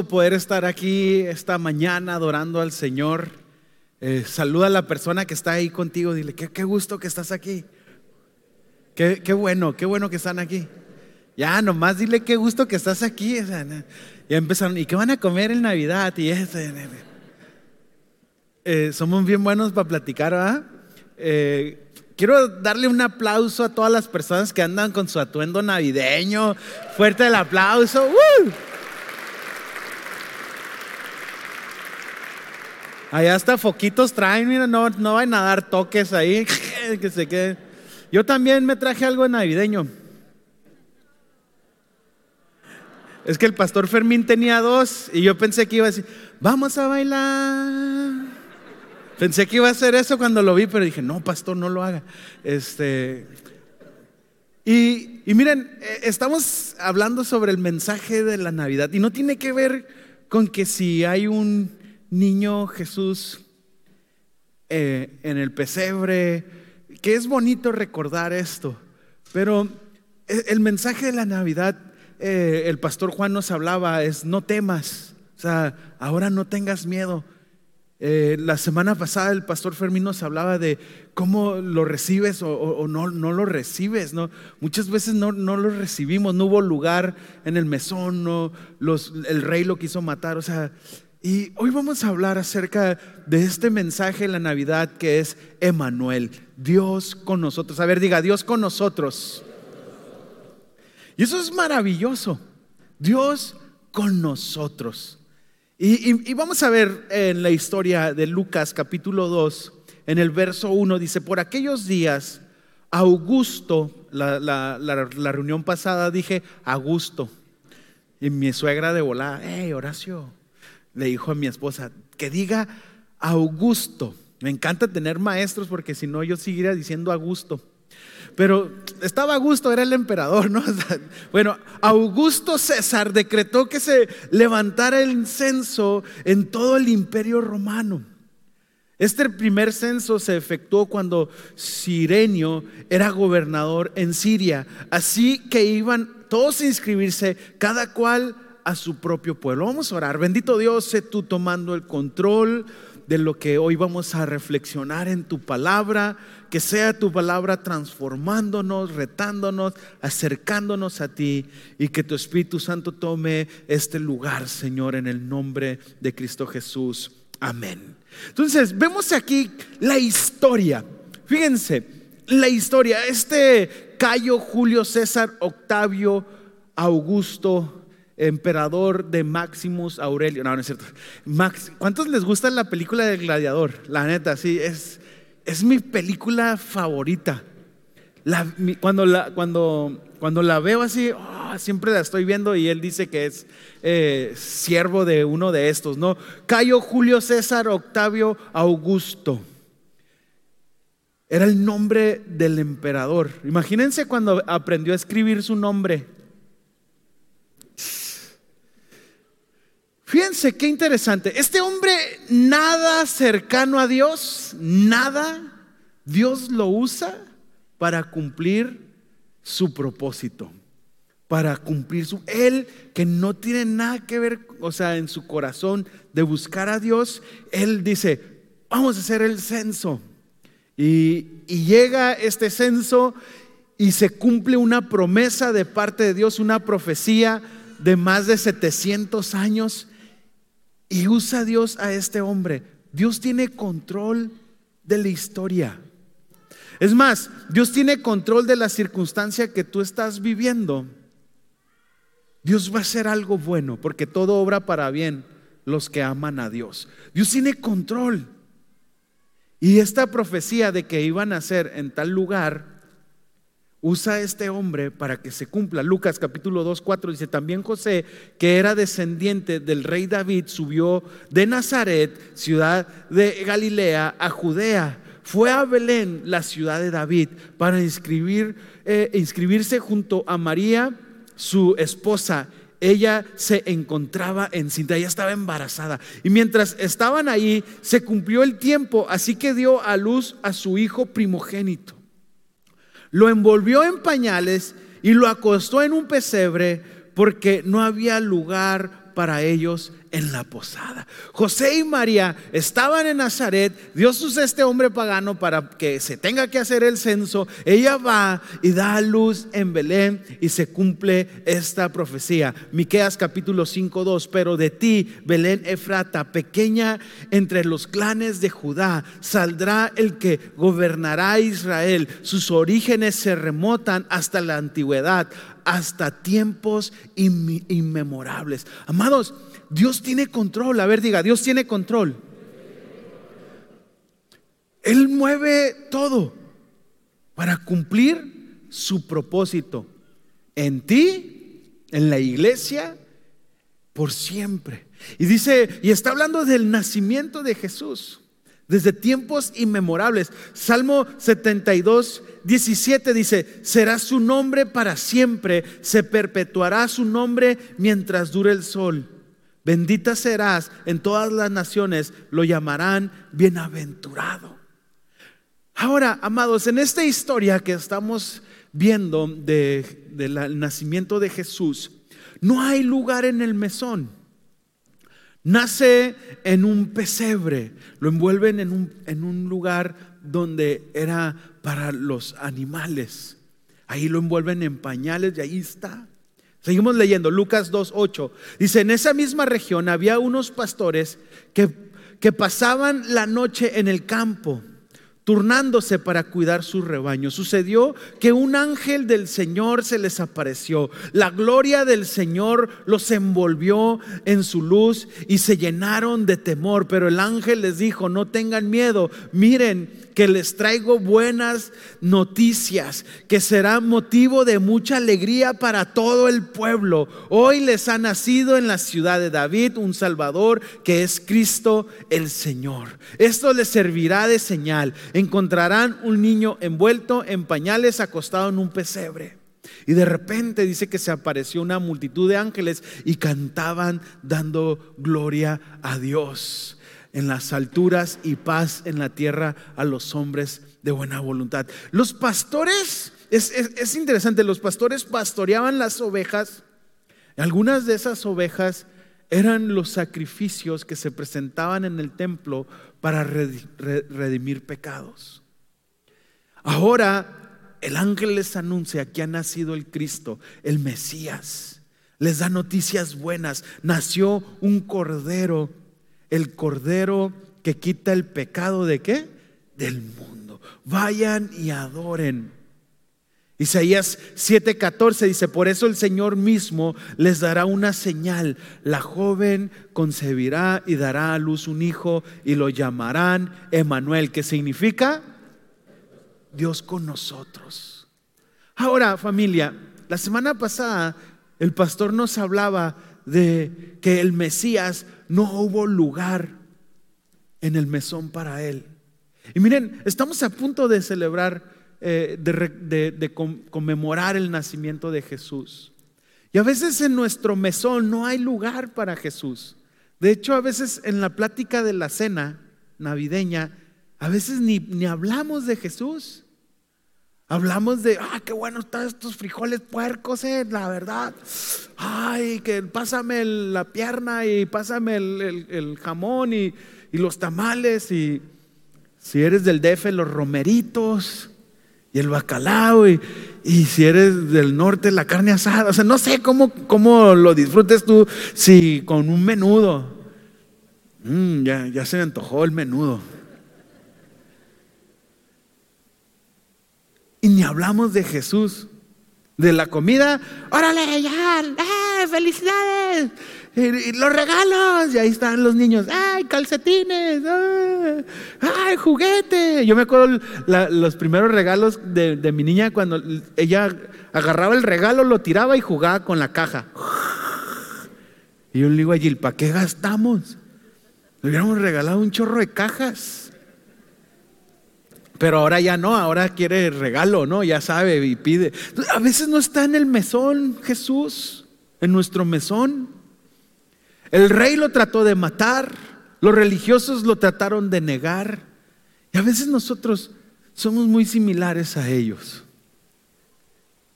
poder estar aquí esta mañana adorando al Señor. Eh, saluda a la persona que está ahí contigo, dile, qué, qué gusto que estás aquí. Qué, qué, bueno, qué bueno que están aquí. Ya, nomás dile qué gusto que estás aquí. ya empezaron, ¿y qué van a comer en Navidad? Y eh, somos bien buenos para platicar, ¿verdad? Eh, quiero darle un aplauso a todas las personas que andan con su atuendo navideño. Fuerte el aplauso. Allá hasta foquitos traen, mira, no, no van a dar toques ahí, que se quede. Yo también me traje algo navideño. Es que el pastor Fermín tenía dos y yo pensé que iba a decir, vamos a bailar. Pensé que iba a hacer eso cuando lo vi, pero dije, no, pastor, no lo haga. Este, y, y miren, eh, estamos hablando sobre el mensaje de la Navidad y no tiene que ver con que si hay un niño Jesús eh, en el pesebre, que es bonito recordar esto, pero e, el mensaje de la Navidad eh, el pastor Juan nos hablaba es no temas, o sea, ahora no tengas miedo. Eh, la semana pasada el pastor Fermín nos hablaba de cómo lo recibes o, no, no, lo recibes. ¿no? Muchas veces no, no, lo recibimos, no hubo lugar en el mesón, no, los, el rey lo quiso matar. O sea, y hoy vamos a hablar acerca de este mensaje en la Navidad que es Emanuel, Dios con nosotros. A ver, diga, Dios con nosotros. Y eso es maravilloso. Dios con nosotros. Y, vamos a ver en la historia de Lucas capítulo 2, en el verso 1, dice, por aquellos días, Augusto, la, reunión pasada dije, Augusto, y mi suegra de volada, hey Horacio, le dijo a mi esposa, que diga Augusto. Me encanta tener maestros porque si no yo seguiría diciendo Augusto. Pero estaba Augusto, era el emperador, ¿no? Bueno, Augusto César decretó que se levantara el censo en todo el imperio romano. Este primer censo se efectuó cuando Sirenio era gobernador en Siria. Así que iban todos a inscribirse, cada cual a su propio pueblo. Vamos a orar. Bendito Dios, sé tú tomando el control de lo que hoy vamos a reflexionar en tu palabra, que sea tu palabra transformándonos, retándonos, acercándonos a ti y que tu Espíritu Santo tome este lugar, Señor, en el nombre de Cristo Jesús. Amén. Entonces, vemos aquí la historia. Fíjense, la historia, este Cayo Julio César Octavio Augusto emperador de Maximus Aurelio. No, no es cierto. Max, ¿Cuántos les gusta la película del gladiador? La neta, sí, es, es mi película favorita. cuando, la, cuando, cuando la veo así, oh, siempre la estoy viendo y él dice que es eh, siervo de uno de estos, ¿no? Cayo Julio César Octavio Augusto. Era el nombre del emperador. Imagínense cuando aprendió a escribir su nombre. Fíjense qué interesante. Este hombre nada cercano a Dios, nada, Dios lo usa para cumplir su propósito, para cumplir su... Él que no tiene nada que ver, o sea, en su corazón de buscar a Dios, él dice, vamos a hacer el censo. Y, y llega este censo y se cumple una promesa de parte de Dios, una profecía de más de 700 años y usa Dios a este hombre. Dios tiene control de la historia. Es más, Dios tiene control de la circunstancia que tú estás viviendo. Dios va a hacer algo bueno, porque todo obra para bien los que aman a Dios. Dios tiene control. Y esta profecía de que iban a ser en tal lugar usa este hombre para que se cumpla. Lucas capítulo 2, 4 dice, también José, que era descendiente del rey David, subió de Nazaret, ciudad de Galilea, a Judea. Fue a Belén, la ciudad de David, para inscribir, eh, inscribirse junto a María, su esposa. Ella se encontraba encinta, ella estaba embarazada. Y mientras estaban ahí, se cumplió el tiempo, así que dio a luz a su hijo primogénito lo envolvió en pañales y lo acostó en un pesebre porque no había lugar para ellos en la posada. José y María estaban en Nazaret. Dios usa este hombre pagano para que se tenga que hacer el censo. Ella va y da luz en Belén y se cumple esta profecía. Miqueas capítulo 5, 2. Pero de ti, Belén Efrata, pequeña entre los clanes de Judá, saldrá el que gobernará Israel. Sus orígenes se remotan hasta la antigüedad hasta tiempos inmemorables. Amados, Dios tiene control. A ver, diga, Dios tiene control. Él mueve todo para cumplir su propósito en ti, en la iglesia, por siempre. Y dice, y está hablando del nacimiento de Jesús desde tiempos inmemorables. Salmo 72, 17 dice, será su nombre para siempre, se perpetuará su nombre mientras dure el sol. Bendita serás en todas las naciones, lo llamarán bienaventurado. Ahora, amados, en esta historia que estamos viendo del nacimiento de Jesús, no hay lugar en el mesón. Nace en un pesebre, lo envuelven en un, en un lugar donde era para los animales. Ahí lo envuelven en pañales y ahí está. Seguimos leyendo, Lucas 2.8. Dice, en esa misma región había unos pastores que, que pasaban la noche en el campo turnándose para cuidar su rebaño. Sucedió que un ángel del Señor se les apareció. La gloria del Señor los envolvió en su luz y se llenaron de temor. Pero el ángel les dijo, no tengan miedo, miren que les traigo buenas noticias, que será motivo de mucha alegría para todo el pueblo. Hoy les ha nacido en la ciudad de David un Salvador que es Cristo el Señor. Esto les servirá de señal. Encontrarán un niño envuelto en pañales acostado en un pesebre. Y de repente dice que se apareció una multitud de ángeles y cantaban dando gloria a Dios en las alturas y paz en la tierra a los hombres de buena voluntad. Los pastores, es, interesante, los pastores pastoreaban las ovejas. Algunas de esas ovejas eran los sacrificios que se presentaban en el templo para redimir pecados. Ahora el ángel les anuncia que ha nacido el Cristo, el Mesías. Les da noticias buenas. Nació un cordero el cordero que quita el pecado de qué? Del mundo. Vayan y adoren. Isaías 7:14 dice, por eso el Señor mismo les dará una señal. La joven concebirá y dará a luz un hijo y lo llamarán Emanuel, que significa Dios con nosotros. Ahora, familia, la semana pasada el pastor nos hablaba de que el Mesías no hubo lugar en el mesón para él. Y miren, estamos a punto de celebrar, eh, de, conmemorar el nacimiento de Jesús. Y a veces en nuestro mesón no hay lugar para Jesús. De hecho, a veces en la plática de la cena navideña, a veces ni, ni hablamos de Jesús. Hablamos de, ah, qué bueno están estos frijoles puercos, eh, la verdad. Ay, que pásame la pierna y pásame el, jamón y, los tamales. Y si eres del DF, los romeritos y el bacalao. Y, si eres del norte, la carne asada. O sea, no sé cómo, cómo lo disfrutes tú si con un menudo. Mm, ya, ya se me antojó el menudo. Y ni hablamos de Jesús, de la comida. Órale, ya, ¡eh, felicidades. Los regalos, y ahí están los niños, ¡ay, calcetines! ¡ay, juguete! Yo me acuerdo los primeros regalos de, de, mi niña cuando ella agarraba el regalo, lo tiraba y jugaba con la caja. Y yo le digo a Gil, ¿para qué gastamos? Le hubiéramos regalado un chorro de cajas. Pero ahora ya no, ahora quiere regalo, ¿no? Ya sabe y pide. A veces no está en el mesón Jesús, en nuestro mesón. El rey lo trató de matar, los religiosos lo trataron de negar. Y a veces nosotros somos muy similares a ellos.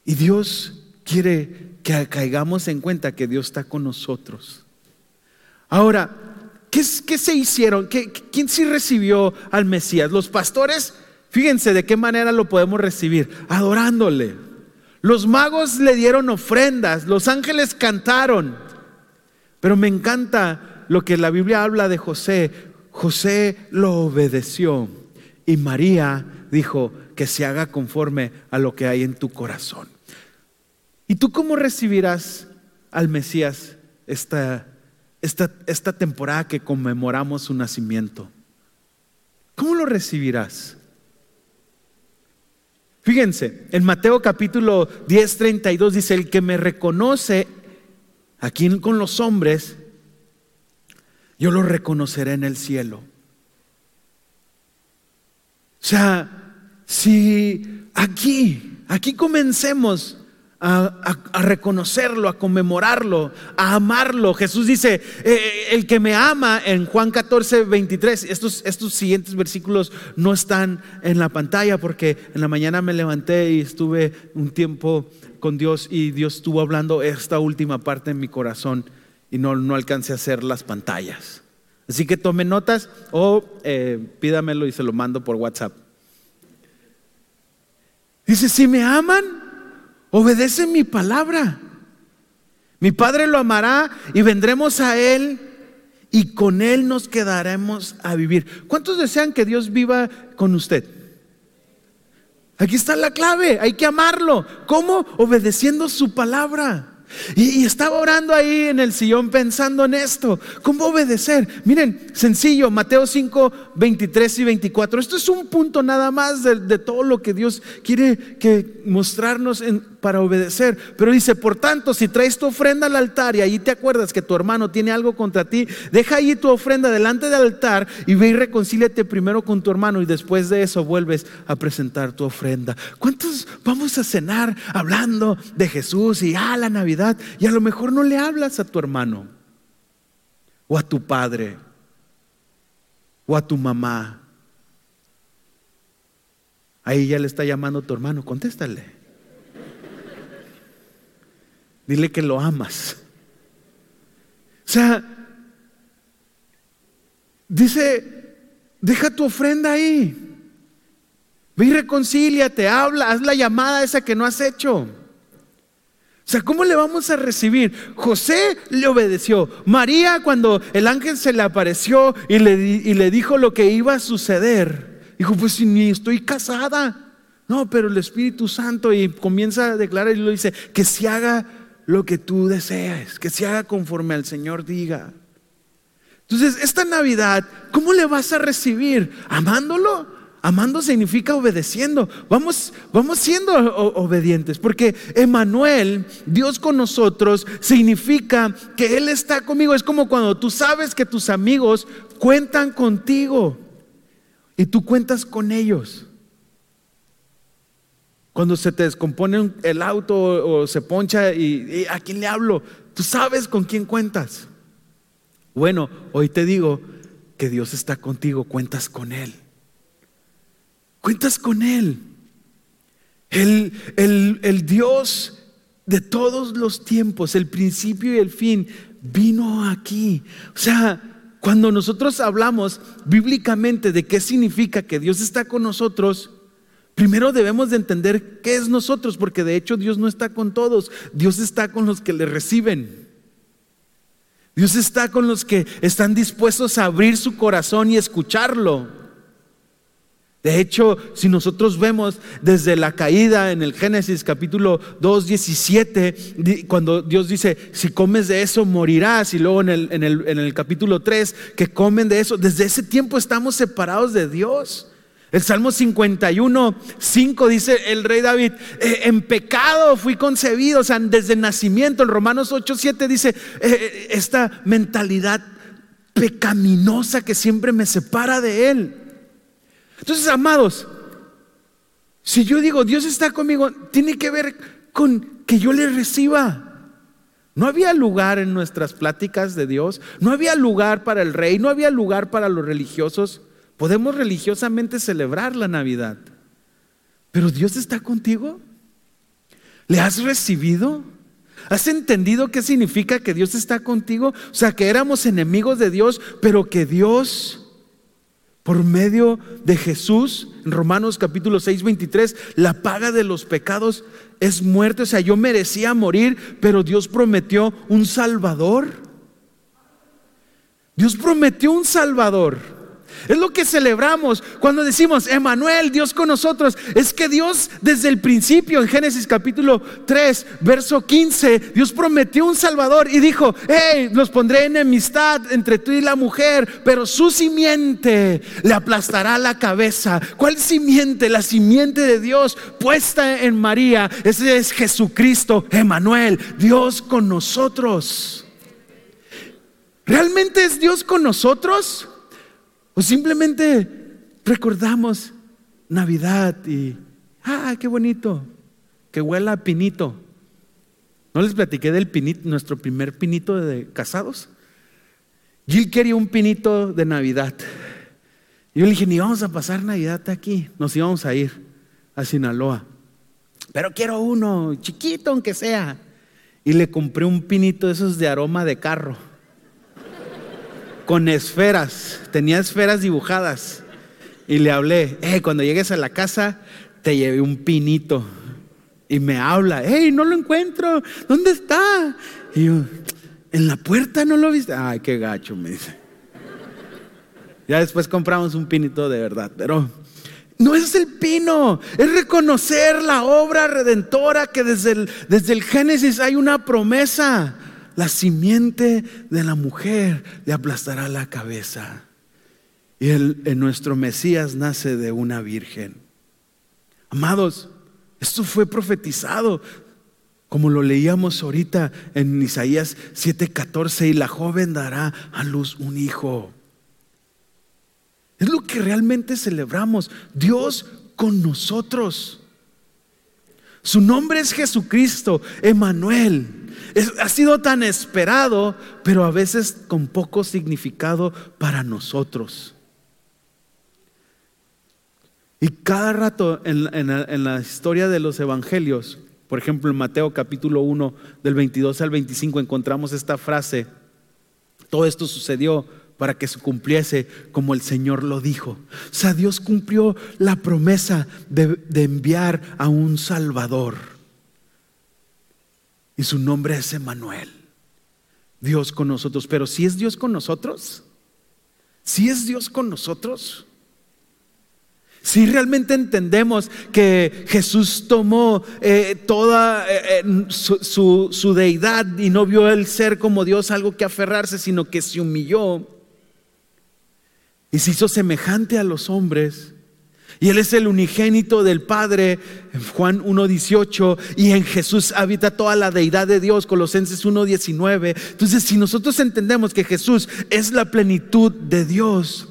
Y Dios quiere que caigamos en cuenta que Dios está con nosotros. Ahora, ¿qué, se hicieron? ¿Quién sí recibió al Mesías? Los pastores, fíjense de qué manera lo podemos recibir, adorándole. Los magos le dieron ofrendas, los ángeles cantaron. Pero me encanta lo que la Biblia habla de José. José lo obedeció y María dijo que se haga conforme a lo que hay en tu corazón. ¿Y tú cómo recibirás al Mesías esta, esta, esta temporada que conmemoramos su nacimiento? ¿Cómo lo recibirás? Fíjense, en Mateo capítulo 10, 32 dice, el que me reconoce aquí con los hombres, yo lo reconoceré en el cielo. O sea, si aquí, aquí comencemos a, reconocerlo, a conmemorarlo, a amarlo. Jesús dice, eh, eh, el que me ama en Juan 14, 23, estos, estos siguientes versículos no están en la pantalla porque en la mañana me levanté y estuve un tiempo con Dios y Dios estuvo hablando esta última parte en mi corazón y no, no alcancé a hacer las pantallas. Así que tome notas o eh, pídamelo y se lo mando por WhatsApp. Dice, si me aman, obedecen mi palabra. Mi Padre lo amará y vendremos a Él y con Él nos quedaremos a vivir. ¿Cuántos desean que Dios viva con usted? Aquí está la clave, hay que amarlo. ¿Cómo? Obedeciendo su palabra. Y, estaba orando ahí en el sillón pensando en esto. ¿Cómo obedecer? Miren, sencillo, Mateo 5, 23 y 24. Esto es un punto nada más de, todo lo que Dios quiere que mostrarnos para obedecer. Pero dice, por tanto, si traes tu ofrenda al altar y ahí te acuerdas que tu hermano tiene algo contra ti, deja ahí tu ofrenda delante del altar y ve y reconcíliate primero con tu hermano y después de eso vuelves a presentar tu ofrenda. ¿Cuántos vamos a cenar hablando de Jesús y a ah, la Navidad? Y a lo mejor no le hablas a tu hermano o a tu padre o a tu mamá. Ahí ya le está llamando tu hermano, contéstale. Dile que lo amas. O sea, dice, deja tu ofrenda ahí. Ve y reconcíliate, habla, haz la llamada esa que no has hecho. O sea, ¿cómo le vamos a recibir? José le obedeció. María, cuando el ángel se le apareció y le, y le dijo lo que iba a suceder, dijo, pues ni estoy casada. No, pero el Espíritu Santo y comienza a declarar y lo dice, que se haga lo que tú deseas, que se haga conforme al Señor diga. Entonces, esta Navidad, ¿cómo le vas a recibir? ¿Amándolo? Amando significa obedeciendo. Vamos, vamos siendo obedientes, porque Emanuel, Dios con nosotros, significa que Él está conmigo. Es como cuando tú sabes que tus amigos cuentan contigo y tú cuentas con ellos. Cuando se te descompone el auto o se poncha y, a quién le hablo, tú sabes con quién cuentas. Bueno, hoy te digo que Dios está contigo, cuentas con Él. Cuentas con Él. El, el, Dios de todos los tiempos, el principio y el fin, vino aquí. O sea, cuando nosotros hablamos bíblicamente de qué significa que Dios está con nosotros, primero debemos de entender qué es nosotros, porque de hecho Dios no está con todos, Dios está con los que le reciben. Dios está con los que están dispuestos a abrir su corazón y escucharlo. De hecho, si nosotros vemos desde la caída en el Génesis capítulo 2, 17, cuando Dios dice, si comes de eso morirás, y luego en el, en el, en el capítulo 3, que comen de eso, desde ese tiempo estamos separados de Dios. El Salmo 51, 5 dice el rey David, eh, en pecado fui concebido, o sea, desde nacimiento. En Romanos 8, 7 dice, eh, eh, esta mentalidad pecaminosa que siempre me separa de Él. Entonces, amados, si yo digo Dios está conmigo, tiene que ver con que yo le reciba. No había lugar en nuestras pláticas de Dios, no había lugar para el rey, no había lugar para los religiosos. Podemos religiosamente celebrar la Navidad, pero Dios está contigo. ¿Le has recibido? ¿Has entendido qué significa que Dios está contigo? O sea, que éramos enemigos de Dios, pero que Dios, por medio de Jesús, en Romanos capítulo 6, 23, la paga de los pecados es muerte. O sea, yo merecía morir, pero Dios prometió un Salvador. Dios prometió un Salvador. Es lo que celebramos cuando decimos, Emanuel, Dios con nosotros. Es que Dios desde el principio, en Génesis capítulo 3, verso 15, Dios prometió un Salvador y dijo, hey, los pondré en enemistad entre tú y la mujer, pero su simiente le aplastará la cabeza. ¿Cuál simiente? La simiente de Dios puesta en María. Ese es Jesucristo, Emanuel, Dios con nosotros. ¿Realmente es Dios con nosotros? O simplemente recordamos Navidad y, ah, qué bonito, que huela a pinito. ¿No les platiqué del pinito, nuestro primer pinito de casados? Jill quería un pinito de Navidad. Yo le dije, ni vamos a pasar Navidad aquí, nos íbamos a ir a Sinaloa. Pero quiero uno, chiquito aunque sea. Y le compré un pinito de esos de aroma de carro con esferas, tenía esferas dibujadas. Y le hablé, hey, cuando llegues a la casa, te llevé un pinito. Y me habla, hey, no lo encuentro, ¿dónde está? Y yo, en la puerta no lo viste. Ay, qué gacho, me dice. Ya después compramos un pinito de verdad, pero no es el pino, es reconocer la obra redentora que desde el, desde el Génesis hay una promesa la simiente de la mujer le aplastará la cabeza. Y el, en nuestro Mesías nace de una virgen. Amados, esto fue profetizado, como lo leíamos ahorita en Isaías 7:14, y la joven dará a luz un hijo. Es lo que realmente celebramos, Dios con nosotros. Su nombre es Jesucristo, Emanuel ha sido tan esperado, pero a veces con poco significado para nosotros. Y cada rato en, en, la historia de los evangelios, por ejemplo en Mateo capítulo 1 del 22 al 25 encontramos esta frase, todo esto sucedió para que se cumpliese como el Señor lo dijo. O sea, Dios cumplió la promesa de, de enviar a un Salvador. Y su nombre es Emanuel. Dios con nosotros. Pero si es Dios con nosotros, si es Dios con nosotros, si realmente entendemos que Jesús tomó eh, toda eh, eh, su, su deidad y no vio el ser como Dios algo que aferrarse, sino que se humilló y se hizo semejante a los hombres, y Él es el unigénito del Padre, Juan 1.18, y en Jesús habita toda la deidad de Dios, Colosenses 1.19. Entonces, si nosotros entendemos que Jesús es la plenitud de Dios,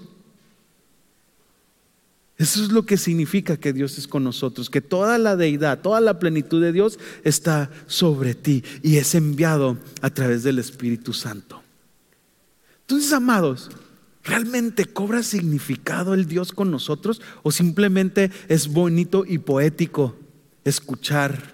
eso es lo que significa que Dios es con nosotros, que toda la deidad, toda la plenitud de Dios está sobre ti y es enviado a través del Espíritu Santo. Entonces, amados, ¿Realmente cobra significado el Dios con nosotros o simplemente es bonito y poético escuchar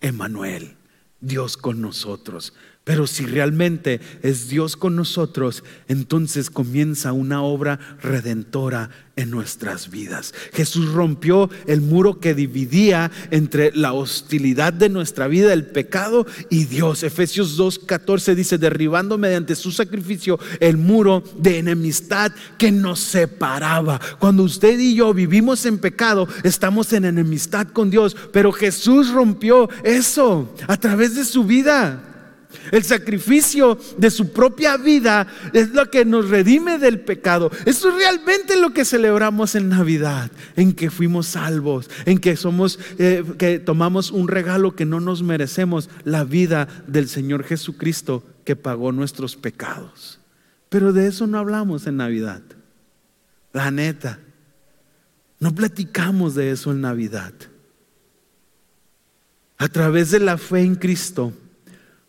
Emanuel, Dios con nosotros? Pero si realmente es Dios con nosotros, entonces comienza una obra redentora en nuestras vidas. Jesús rompió el muro que dividía entre la hostilidad de nuestra vida, el pecado y Dios. Efesios 2.14 dice, derribando mediante su sacrificio el muro de enemistad que nos separaba. Cuando usted y yo vivimos en pecado, estamos en enemistad con Dios, pero Jesús rompió eso a través de su vida. El sacrificio de su propia vida es lo que nos redime del pecado. Eso es realmente lo que celebramos en Navidad, en que fuimos salvos, en que somos, eh, que tomamos un regalo que no nos merecemos, la vida del Señor Jesucristo que pagó nuestros pecados. Pero de eso no hablamos en Navidad. La neta, no platicamos de eso en Navidad. A través de la fe en Cristo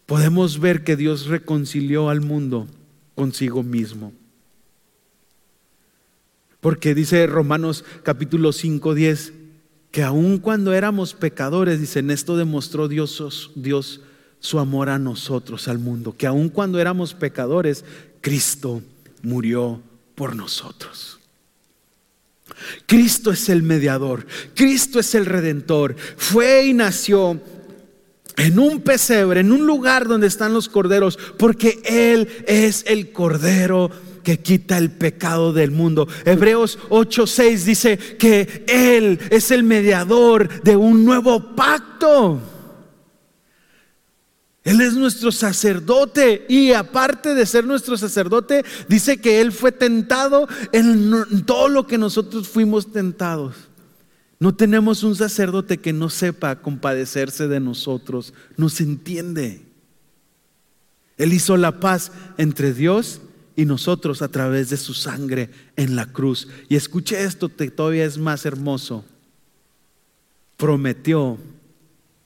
podemos ver que Dios reconcilió al mundo consigo mismo. Porque dice Romanos capítulo 5, 10, que aun cuando éramos pecadores, dice, en esto demostró Dios, Dios su amor a nosotros, al mundo, que aun cuando éramos pecadores, Cristo murió por nosotros. Cristo es el mediador, Cristo es el redentor, fue y nació en un pesebre, en un lugar donde están los corderos, porque Él es el cordero que quita el pecado del mundo. Hebreos 8:6 dice que Él es el mediador de un nuevo pacto. Él es nuestro sacerdote y aparte de ser nuestro sacerdote, dice que Él fue tentado en todo lo que nosotros fuimos tentados. No tenemos un sacerdote que no sepa compadecerse de nosotros, nos entiende. Él hizo la paz entre Dios y nosotros a través de su sangre en la cruz. Y escuche esto, que todavía es más hermoso. Prometió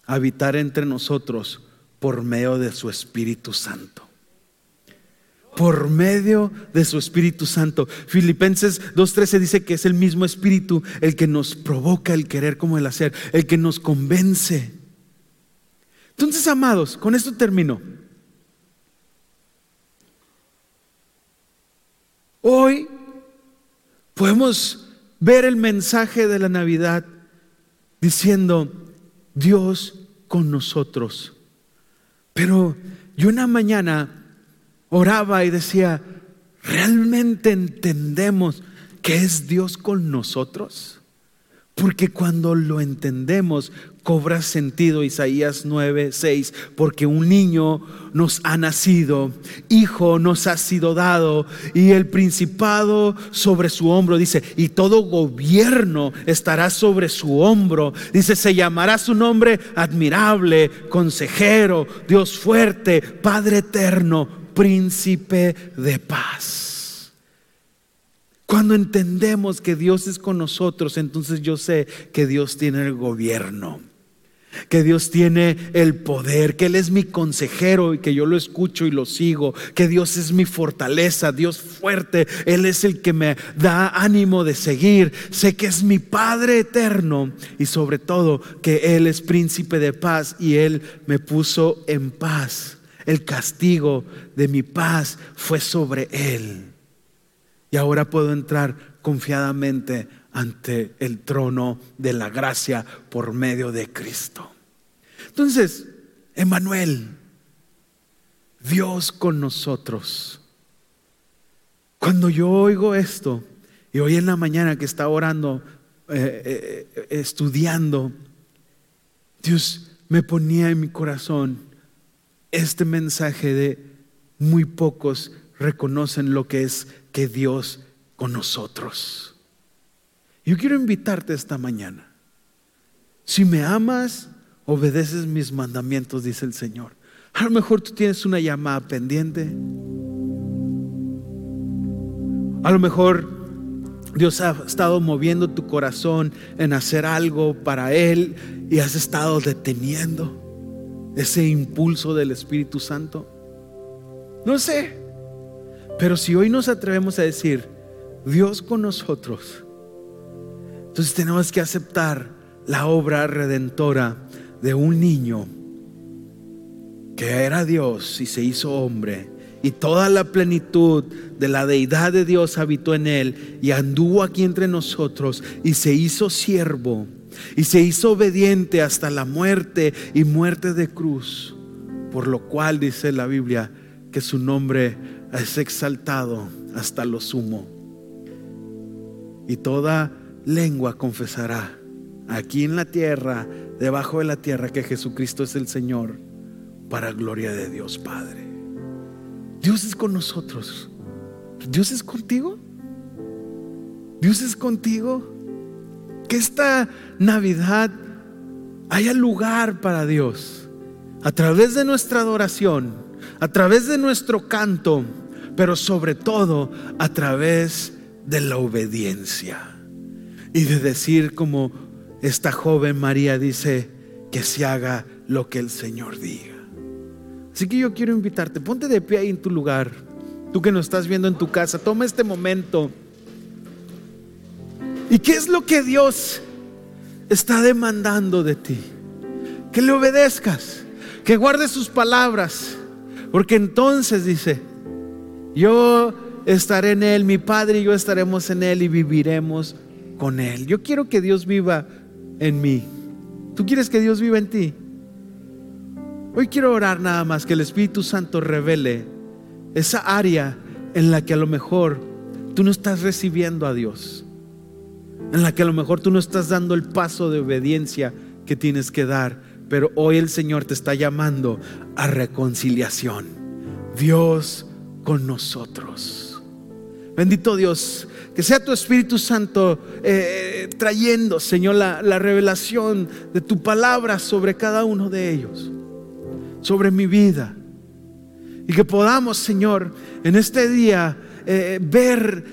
habitar entre nosotros por medio de su Espíritu Santo. Por medio de su Espíritu Santo. Filipenses 2.13 dice que es el mismo Espíritu el que nos provoca el querer como el hacer, el que nos convence. Entonces, amados, con esto termino. Hoy podemos ver el mensaje de la Navidad diciendo, Dios con nosotros. Pero yo una mañana oraba y decía, ¿realmente entendemos que es Dios con nosotros? Porque cuando lo entendemos, cobra sentido Isaías 9, 6, porque un niño nos ha nacido, hijo nos ha sido dado, y el principado sobre su hombro, dice, y todo gobierno estará sobre su hombro, dice, se llamará su nombre admirable, consejero, Dios fuerte, Padre eterno, príncipe de paz. Cuando entendemos que Dios es con nosotros, entonces yo sé que Dios tiene el gobierno que Dios tiene el poder, que Él es mi consejero y que yo lo escucho y lo sigo, que Dios es mi fortaleza, Dios fuerte, Él es el que me da ánimo de seguir, sé que es mi Padre eterno y sobre todo que Él es príncipe de paz y Él me puso en paz. El castigo de mi paz fue sobre Él. Y ahora puedo entrar confiadamente ante el trono de la gracia por medio de Cristo. Entonces, Emanuel, Dios con nosotros. Cuando yo oigo esto, y hoy en la mañana que estaba orando, eh, eh, estudiando, Dios me ponía en mi corazón este mensaje de muy pocos reconocen lo que es que Dios con nosotros. Yo quiero invitarte esta mañana. Si me amas, obedeces mis mandamientos, dice el Señor. A lo mejor tú tienes una llamada pendiente. A lo mejor Dios ha estado moviendo tu corazón en hacer algo para Él y has estado deteniendo ese impulso del Espíritu Santo. No sé, pero si hoy nos atrevemos a decir, Dios con nosotros, entonces tenemos que aceptar la obra redentora de un niño que era Dios y se hizo hombre. Y toda la plenitud de la deidad de Dios habitó en él y anduvo aquí entre nosotros y se hizo siervo y se hizo obediente hasta la muerte y muerte de cruz. Por lo cual dice la Biblia que su nombre es exaltado hasta lo sumo. Y toda lengua confesará aquí en la tierra, debajo de la tierra, que Jesucristo es el Señor, para gloria de Dios Padre. Dios es con nosotros. Dios es contigo. Dios es contigo. Que esta Navidad haya lugar para Dios. A través de nuestra adoración, a través de nuestro canto, pero sobre todo a través de la obediencia y de decir como esta joven María dice, que se haga lo que el Señor diga. Así que yo quiero invitarte, ponte de pie ahí en tu lugar, tú que nos estás viendo en tu casa, toma este momento. ¿Y qué es lo que Dios está demandando de ti? Que le obedezcas, que guarde sus palabras, porque entonces dice, yo estaré en Él, mi Padre y yo estaremos en Él y viviremos con Él. Yo quiero que Dios viva en mí. ¿Tú quieres que Dios viva en ti? Hoy quiero orar nada más que el Espíritu Santo revele esa área en la que a lo mejor tú no estás recibiendo a Dios, en la que a lo mejor tú no estás dando el paso de obediencia que tienes que dar, pero hoy el Señor te está llamando a reconciliación. Dios con nosotros. Bendito Dios, que sea tu Espíritu Santo eh, trayendo, Señor, la, revelación de tu palabra sobre cada uno de ellos, sobre mi vida. Y que podamos, Señor, en este día eh, ver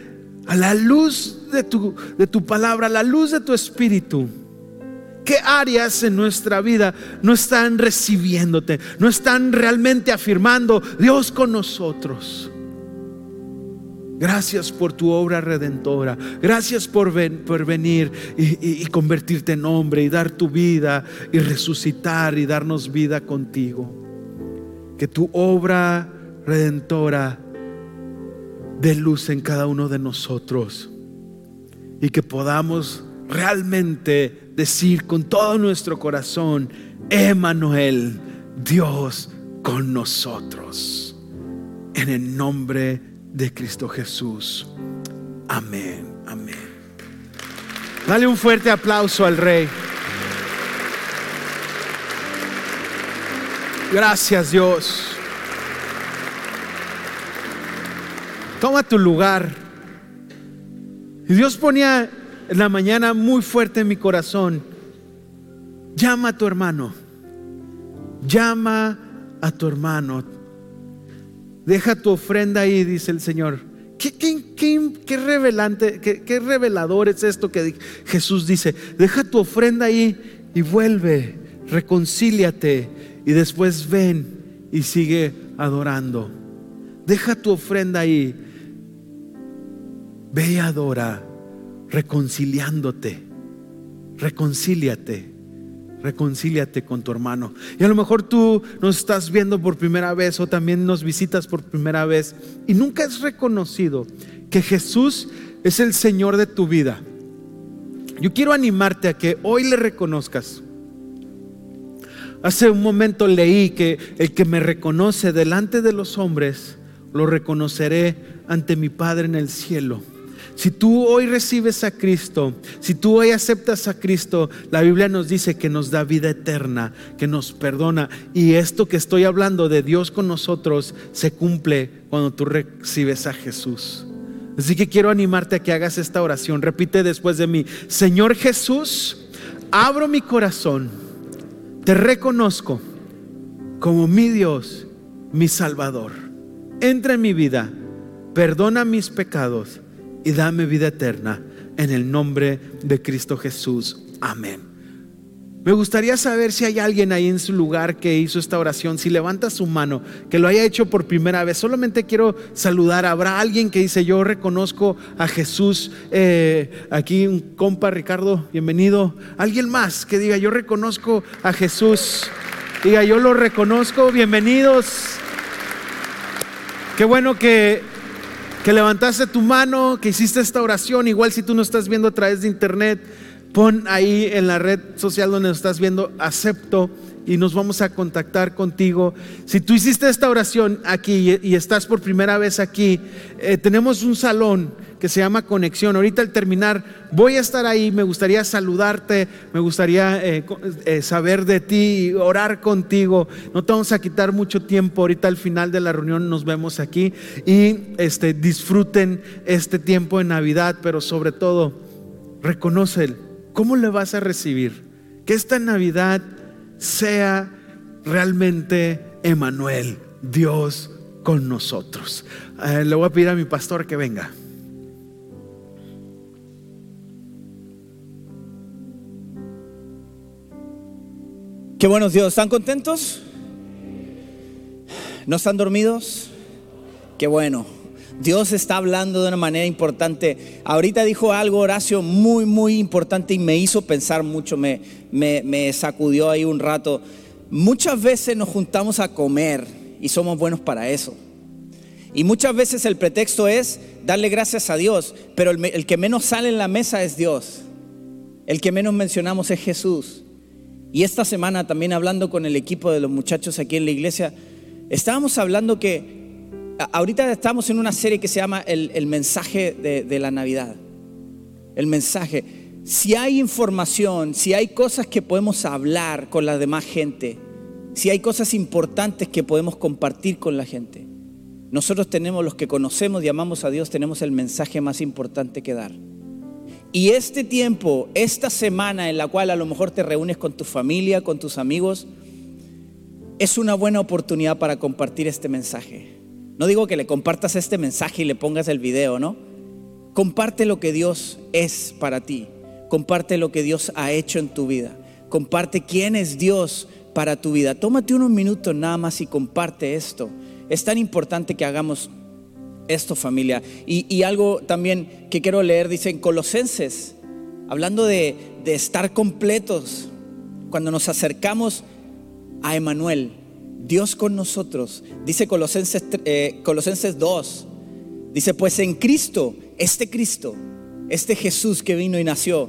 a la luz de tu, de tu palabra, la luz de tu Espíritu, qué áreas en nuestra vida no están recibiéndote, no están realmente afirmando Dios con nosotros. Gracias por tu obra redentora. Gracias por, por venir y, y, convertirte en hombre y dar tu vida y resucitar y darnos vida contigo. Que tu obra redentora dé luz en cada uno de nosotros y que podamos realmente decir con todo nuestro corazón, Emanuel, Dios con nosotros. En el nombre de Cristo Jesús. Amén, amén. Dale un fuerte aplauso al Rey. Gracias Dios. Toma tu lugar. Y Dios ponía en la mañana muy fuerte en mi corazón. Llama a tu hermano. Llama a tu hermano Deja tu ofrenda ahí, dice el Señor. ¿Qué, qué, revelante, qué, revelador es esto que Jesús dice? Deja tu ofrenda ahí y vuelve, reconcíliate y después ven y sigue adorando. Deja tu ofrenda ahí. Ve y adora, reconciliándote. Reconcíliate reconcíliate con tu hermano. Y a lo mejor tú nos estás viendo por primera vez o también nos visitas por primera vez y nunca has reconocido que Jesús es el Señor de tu vida. Yo quiero animarte a que hoy le reconozcas. Hace un momento leí que el que me reconoce delante de los hombres, lo reconoceré ante mi Padre en el cielo. Si tú hoy recibes a Cristo, si tú hoy aceptas a Cristo, la Biblia nos dice que nos da vida eterna, que nos perdona. Y esto que estoy hablando de Dios con nosotros se cumple cuando tú recibes a Jesús. Así que quiero animarte a que hagas esta oración. Repite después de mí, Señor Jesús, abro mi corazón, te reconozco como mi Dios, mi Salvador. Entra en mi vida, perdona mis pecados y dame vida eterna en el nombre de Cristo Jesús. Amén. Me gustaría saber si hay alguien ahí en su lugar que hizo esta oración, si levanta su mano, que lo haya hecho por primera vez. Solamente quiero saludar. Habrá alguien que dice, yo reconozco a Jesús. Eh, aquí un compa, Ricardo, bienvenido. Alguien más que diga, yo reconozco a Jesús. Diga, yo lo reconozco. Bienvenidos. Qué bueno que que levantaste tu mano, que hiciste esta oración, igual si tú no estás viendo a través de internet, pon ahí en la red social donde nos estás viendo, acepto y nos vamos a contactar contigo. Si tú hiciste esta oración aquí y, estás por primera vez aquí, eh, tenemos un salón que se llama Conexión. Ahorita al terminar voy a estar ahí, me gustaría saludarte, me gustaría eh, eh, saber de ti, orar contigo. No te vamos a quitar mucho tiempo, ahorita al final de la reunión nos vemos aquí y este, disfruten este tiempo de Navidad, pero sobre todo, reconoce cómo le vas a recibir. Que esta Navidad sea realmente Emanuel, Dios con nosotros. Eh, le voy a pedir a mi pastor que venga. Qué buenos Dios, ¿están contentos? ¿No están dormidos? Qué bueno. Dios está hablando de una manera importante. Ahorita dijo algo Horacio muy, muy importante y me hizo pensar mucho, me, me, sacudió ahí un rato. muchas veces nos juntamos a comer y somos buenos para eso. Y muchas veces el pretexto es darle gracias a Dios, pero el, el, que menos sale en la mesa es Dios. El que menos mencionamos es Jesús. Y esta semana también hablando con el equipo de los muchachos aquí en la iglesia, estábamos hablando que ahorita estamos en una serie que se llama El, el mensaje de, de la Navidad. El mensaje. Si hay información, si hay cosas que podemos hablar con la demás gente, si hay cosas importantes que podemos compartir con la gente, nosotros tenemos, los que conocemos y amamos a Dios, tenemos el mensaje más importante que dar. Y este tiempo, esta semana en la cual a lo mejor te reúnes con tu familia, con tus amigos, es una buena oportunidad para compartir este mensaje. No digo que le compartas este mensaje y le pongas el video, ¿no? Comparte lo que Dios es para ti. Comparte lo que Dios ha hecho en tu vida. Comparte quién es Dios para tu vida. Tómate unos minutos nada más y comparte esto. Es tan importante que hagamos esto familia. Y, algo también que quiero leer, dice en Colosenses, hablando de, estar completos, cuando nos acercamos a Emanuel, Dios con nosotros, dice Colosenses, eh, Colosenses 2, dice pues en Cristo, este Cristo, este Jesús que vino y nació,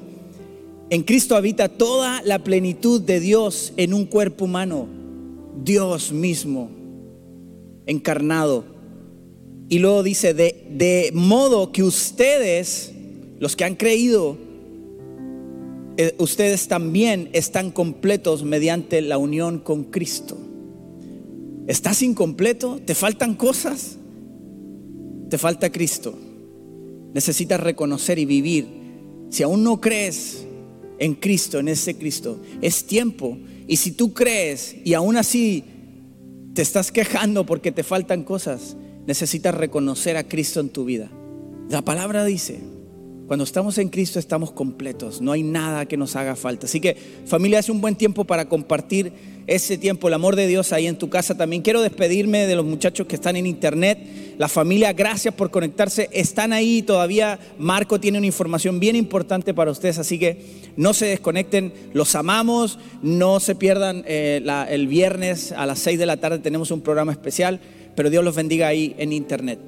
en Cristo habita toda la plenitud de Dios en un cuerpo humano, Dios mismo, encarnado y luego dice, de, de modo que ustedes, los que han creído, eh, ustedes también están completos mediante la unión con Cristo. ¿Estás incompleto? ¿Te faltan cosas? Te falta Cristo. Necesitas reconocer y vivir. Si aún no crees en Cristo, en ese Cristo, es tiempo. Y si tú crees y aún así te estás quejando porque te faltan cosas, necesitas reconocer a Cristo en tu vida. La palabra dice, cuando estamos en Cristo estamos completos, no hay nada que nos haga falta. Así que familia, es un buen tiempo para compartir ese tiempo, el amor de Dios ahí en tu casa. También quiero despedirme de los muchachos que están en internet. La familia, gracias por conectarse. Están ahí todavía. Marco tiene una información bien importante para ustedes, así que no se desconecten. Los amamos. No se pierdan eh, el viernes a las 6 de la tarde. Tenemos un programa especial pero Dios los bendiga ahí en internet.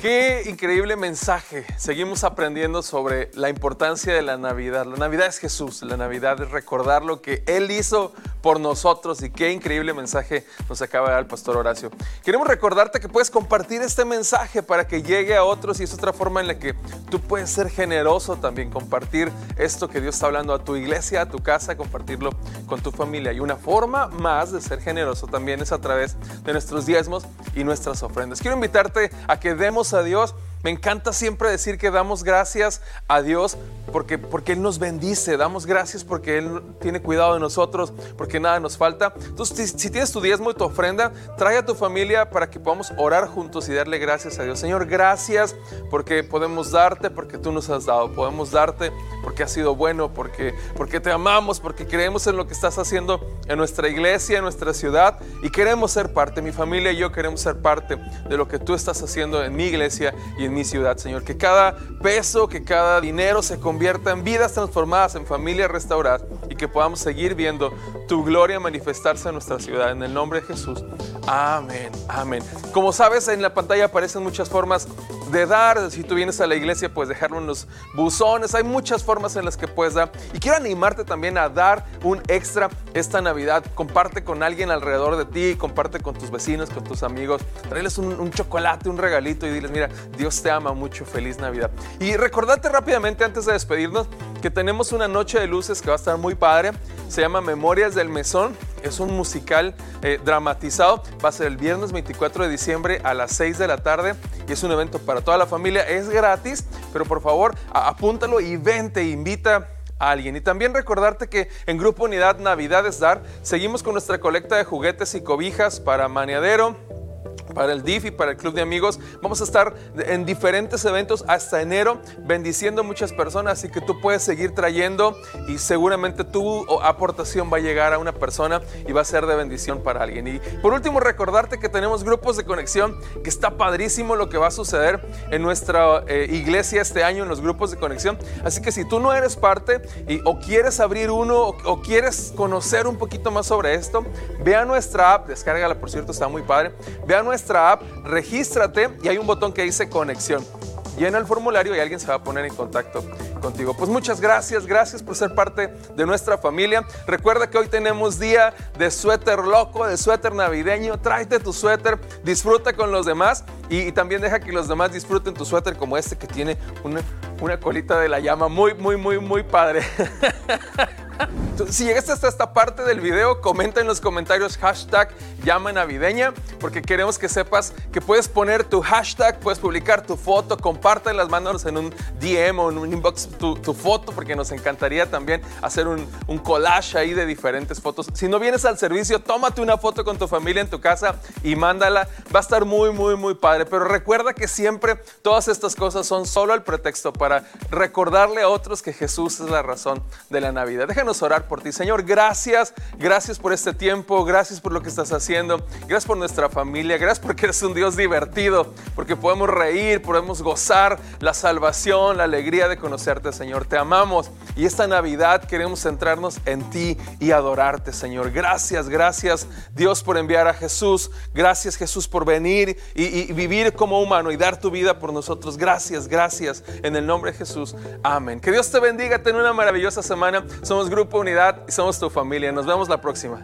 Qué increíble mensaje. Seguimos aprendiendo sobre la importancia de la Navidad. La Navidad es Jesús, la Navidad es recordar lo que Él hizo por nosotros y qué increíble mensaje nos acaba de dar el pastor Horacio. Queremos recordarte que puedes compartir este mensaje para que llegue a otros y es otra forma en la que tú puedes ser generoso también, compartir esto que Dios está hablando a tu iglesia, a tu casa, compartirlo con tu familia. Y una forma más de ser generoso también es a través de nuestros diezmos y nuestras ofrendas. Quiero invitarte a que demos a Dios me encanta siempre decir que damos gracias a Dios porque, porque Él nos bendice, damos gracias porque Él tiene cuidado de nosotros, porque nada nos falta. Entonces, si, tienes tu diezmo y tu ofrenda, trae a tu familia para que podamos orar juntos y darle gracias a Dios. Señor, gracias porque podemos darte, porque tú nos has dado. Podemos darte porque has sido bueno, porque, porque te amamos, porque creemos en lo que estás haciendo en nuestra iglesia, en nuestra ciudad y queremos ser parte. Mi familia y yo queremos ser parte de lo que tú estás haciendo en mi iglesia y en mi ciudad, Señor. Que cada peso, que cada dinero se convierta en vidas transformadas, en familias restauradas y que podamos seguir viendo tu gloria manifestarse en nuestra ciudad. En el nombre de Jesús. Amén, amén. Como sabes, en la pantalla aparecen muchas formas de dar. Si tú vienes a la iglesia, puedes dejarlo en buzones. Hay muchas formas en las que puedes dar. Y quiero animarte también a dar un extra esta Navidad. Comparte con alguien alrededor de ti, comparte con tus vecinos, con tus amigos. Tráeles un, un chocolate, un regalito y diles, mira, Dios te ama mucho. Feliz Navidad. Y recordate rápidamente antes de despedirnos que tenemos una noche de luces que va a estar muy padre. Se llama Memorias del Mesón. Es un musical eh, dramatizado. Va a ser el viernes 24 de diciembre a las 6 de la tarde. Y es un evento para toda la familia. Es gratis, pero por favor apúntalo y vente, invita a alguien. Y también recordarte que en Grupo Unidad Navidades Dar seguimos con nuestra colecta de juguetes y cobijas para Maniadero para el DIF y para el Club de Amigos. Vamos a estar en diferentes eventos hasta enero, bendiciendo a muchas personas, así que tú puedes seguir trayendo y seguramente tu aportación va a llegar a una persona y va a ser de bendición para alguien. Y por último, recordarte que tenemos grupos de conexión, que está padrísimo lo que va a suceder en nuestra eh, iglesia este año en los grupos de conexión. Así que si tú no eres parte y, o quieres abrir uno o, o quieres conocer un poquito más sobre esto, ve a nuestra app, descárgala por cierto, está muy padre. Ve a nuestra app, regístrate y hay un botón que dice conexión. Llena el formulario y alguien se va a poner en contacto contigo. Pues muchas gracias, gracias por ser parte de nuestra familia. Recuerda que hoy tenemos día de suéter loco, de suéter navideño. Tráete tu suéter, disfruta con los demás y, y también deja que los demás disfruten tu suéter como este que tiene una, una colita de la llama muy, muy, muy, muy padre. Si llegaste hasta esta parte del video, comenta en los comentarios hashtag llama navideña, porque queremos que sepas que puedes poner tu hashtag, puedes publicar tu foto, compártelas, mándanos en un DM o en un inbox tu, tu foto, porque nos encantaría también hacer un, un, collage ahí de diferentes fotos. Si no vienes al servicio, tómate una foto con tu familia en tu casa y mándala. Va a estar muy, muy, muy padre. Pero recuerda que siempre todas estas cosas son solo el pretexto para recordarle a otros que Jesús es la razón de la Navidad. Déjanos orar por ti. Señor, gracias, gracias por este tiempo, gracias por lo que estás haciendo, gracias por nuestra familia, gracias porque eres un Dios divertido, porque podemos reír, podemos gozar la salvación, la alegría de conocerte, Señor. Te amamos y esta Navidad queremos centrarnos en ti y adorarte, Señor. Gracias, gracias Dios por enviar a Jesús, gracias Jesús por venir y, vivir como humano y dar tu vida por nosotros. Gracias, gracias en el nombre de Jesús. Amén. Que Dios te bendiga, ten una maravillosa semana. Somos Grupo Unidad y somos tu familia. Nos vemos la próxima.